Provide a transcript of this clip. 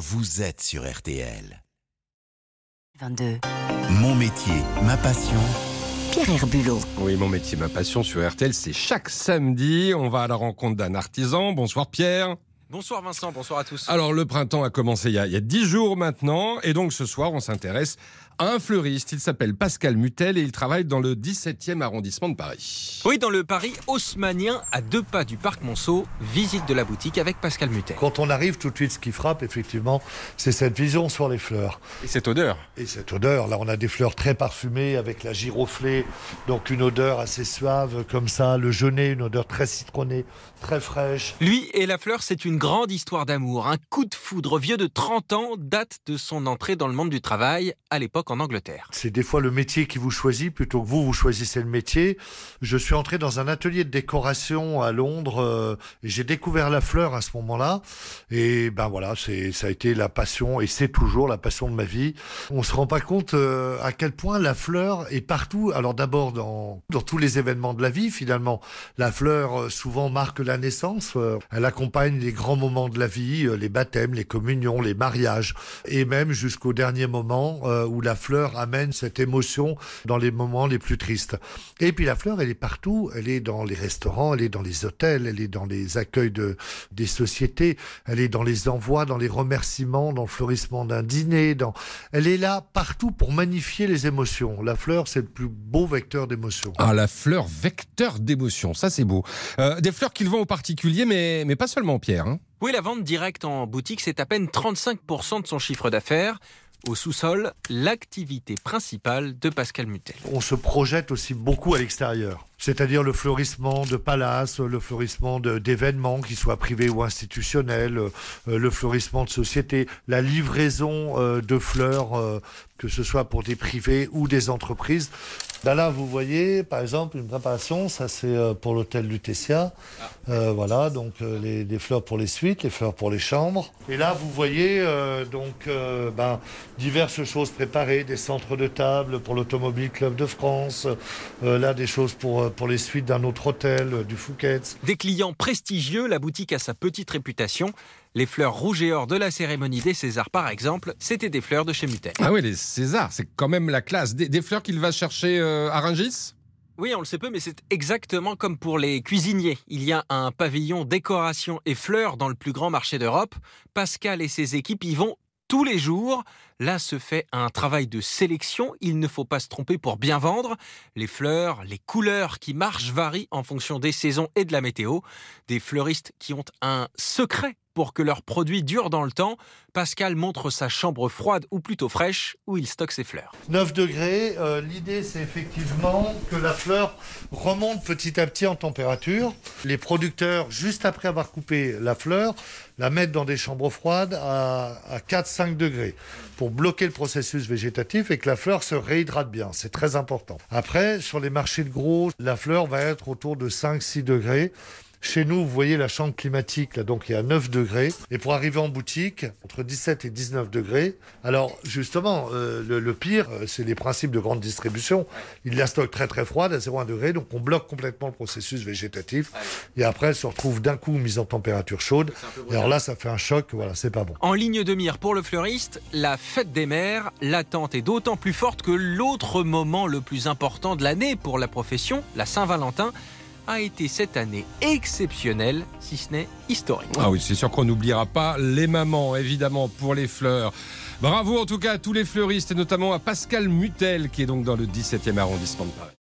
vous êtes sur RTL. 22. Mon métier, ma passion. Pierre Herbulot. Oui, mon métier, ma passion sur RTL, c'est chaque samedi. On va à la rencontre d'un artisan. Bonsoir Pierre. Bonsoir Vincent, bonsoir à tous. Alors le printemps a commencé il y a, il y a 10 jours maintenant et donc ce soir on s'intéresse à un fleuriste. Il s'appelle Pascal Mutel et il travaille dans le 17e arrondissement de Paris. Oui, dans le Paris haussmanien, à deux pas du parc Monceau, visite de la boutique avec Pascal Mutet. Quand on arrive, tout de suite, ce qui frappe, effectivement, c'est cette vision sur les fleurs. Et cette odeur Et cette odeur, là, on a des fleurs très parfumées avec la giroflée, donc une odeur assez suave comme ça, le genêt, une odeur très citronnée, très fraîche. Lui et la fleur, c'est une grande histoire d'amour. Un coup de foudre vieux de 30 ans date de son entrée dans le monde du travail, à l'époque en Angleterre. C'est des fois le métier qui vous choisit plutôt que vous, vous choisissez le métier. Je suis entré dans un atelier de décoration à Londres euh, et j'ai découvert la fleur à ce moment-là. Et ben voilà, c'est ça a été la passion et c'est toujours la passion de ma vie. On se rend pas compte euh, à quel point la fleur est partout. Alors d'abord dans dans tous les événements de la vie finalement. La fleur euh, souvent marque la naissance. Elle accompagne les grands moments de la vie, euh, les baptêmes, les communions, les mariages et même jusqu'au dernier moment euh, où la fleur amène cette émotion dans les moments les plus tristes. Et puis la fleur, elle est partout. Elle est dans les restaurants, elle est dans les hôtels, elle est dans les accueils de des sociétés, elle est dans les envois, dans les remerciements, dans le fleurissement d'un dîner. Dans... Elle est là partout pour magnifier les émotions. La fleur, c'est le plus beau vecteur d'émotion. Ah, la fleur vecteur d'émotion, ça c'est beau. Euh, des fleurs qu'il vend aux particuliers, mais, mais pas seulement Pierre. hein. Oui, la vente directe en boutique, c'est à peine 35% de son chiffre d'affaires. Au sous-sol, l'activité principale de Pascal Mutet. on se projette aussi beaucoup à l'extérieur. C'est-à-dire le fleurissement de palaces, le fleurissement d'événements, qu'ils soient privés ou institutionnels, euh, le fleurissement de sociétés, la livraison euh, de fleurs, euh, que ce soit pour des privés ou des entreprises. Là, là, vous voyez, par exemple, une préparation, ça c'est euh, pour l'hôtel Lutetia. Euh, voilà, donc euh, les, des fleurs pour les suites, les fleurs pour les chambres. Et là, vous voyez euh, donc euh, ben, diverses choses préparées, des centres de table pour l'Automobile Club de France, euh, là des choses pour, pour les suites d'un autre hôtel, euh, du Fouquet's. Des clients prestigieux, la boutique a sa petite réputation. Les fleurs rouges et or de la cérémonie des Césars, par exemple, c'était des fleurs de chez Mutet. Ah oui, les Césars, c'est quand même la classe. Des, des fleurs qu'il va chercher euh, Oui, on le sait peu, mais c'est exactement comme pour les cuisiniers. Il y a un pavillon décoration et fleurs dans le plus grand marché d'Europe. Pascal et ses équipes y vont tous les jours. Là se fait un travail de sélection. Il ne faut pas se tromper pour bien vendre. Les fleurs, les couleurs qui marchent varient en fonction des saisons et de la météo. Des fleuristes qui ont un secret pour que leurs produits durent dans le temps. Pascal montre sa chambre froide ou plutôt fraîche où il stocke ses fleurs. 9 degrés, euh, l'idée c'est effectivement que la fleur remonte petit à petit en température. Les producteurs, juste après avoir coupé la fleur, la mettent dans des chambres froides à, à 4-5 degrés pour bloquer le processus végétatif et que la fleur se réhydrate bien. C'est très important. Après, sur les marchés de gros, la fleur va être autour de 5-6 degrés. Chez nous, vous voyez la chambre climatique, là, donc il y a 9 degrés. Et pour arriver en boutique, entre 17 et 19 degrés. Alors, justement, euh, le, le pire, euh, c'est les principes de grande distribution. Ils la stockent très très froide, à 0,1 degré, donc on bloque complètement le processus végétatif. Et après, elle se retrouve d'un coup mise en température chaude. Et alors là, ça fait un choc, voilà, c'est pas bon. En ligne de mire pour le fleuriste, la fête des mères, l'attente est d'autant plus forte que l'autre moment le plus important de l'année pour la profession, la Saint-Valentin, a été cette année exceptionnelle, si ce n'est historique. Ah oui, c'est sûr qu'on n'oubliera pas les mamans, évidemment, pour les fleurs. Bravo en tout cas à tous les fleuristes et notamment à Pascal Mutel qui est donc dans le 17e arrondissement de Paris.